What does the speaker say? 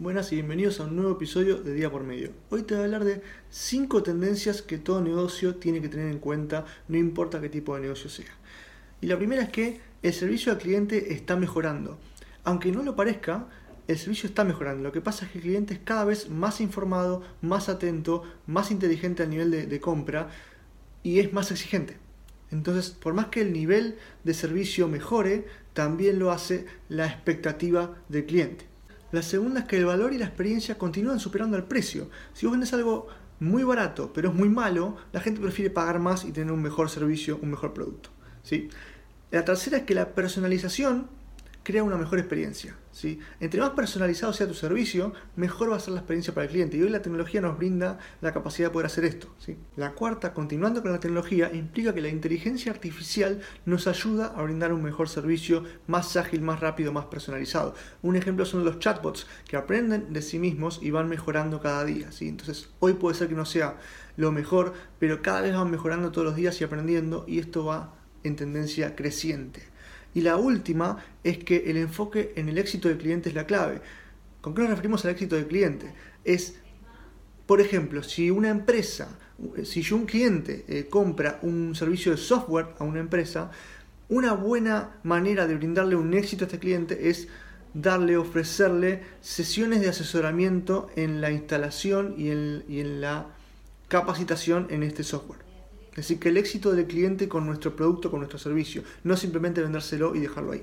Buenas y bienvenidos a un nuevo episodio de Día por Medio. Hoy te voy a hablar de 5 tendencias que todo negocio tiene que tener en cuenta, no importa qué tipo de negocio sea. Y la primera es que el servicio al cliente está mejorando. Aunque no lo parezca, el servicio está mejorando. Lo que pasa es que el cliente es cada vez más informado, más atento, más inteligente a nivel de, de compra y es más exigente. Entonces, por más que el nivel de servicio mejore, también lo hace la expectativa del cliente. La segunda es que el valor y la experiencia continúan superando el precio. Si vos vendes algo muy barato, pero es muy malo, la gente prefiere pagar más y tener un mejor servicio, un mejor producto. ¿sí? La tercera es que la personalización crea una mejor experiencia. ¿sí? Entre más personalizado sea tu servicio, mejor va a ser la experiencia para el cliente. Y hoy la tecnología nos brinda la capacidad de poder hacer esto. La cuarta, continuando con la tecnología, implica que la inteligencia artificial nos ayuda a brindar un mejor servicio, más ágil, más rápido, más personalizado. Un ejemplo son los chatbots, que aprenden de sí mismos y van mejorando cada día. Entonces, hoy puede ser que no sea lo mejor, pero cada vez van mejorando todos los días y aprendiendo, y esto va en tendencia creciente. Y la última es que el enfoque en el éxito del cliente es la clave. ¿Con qué nos referimos al éxito del cliente? Es, por ejemplo, si una empresa, si un cliente eh, compra un servicio de software a una empresa, una buena manera de brindarle un éxito a este cliente es darle, ofrecerle sesiones de asesoramiento en la instalación y en, y en la capacitación en este software. Decir, que el éxito del cliente con nuestro producto, con nuestro servicio, no simplemente vendérselo y dejarlo ahí.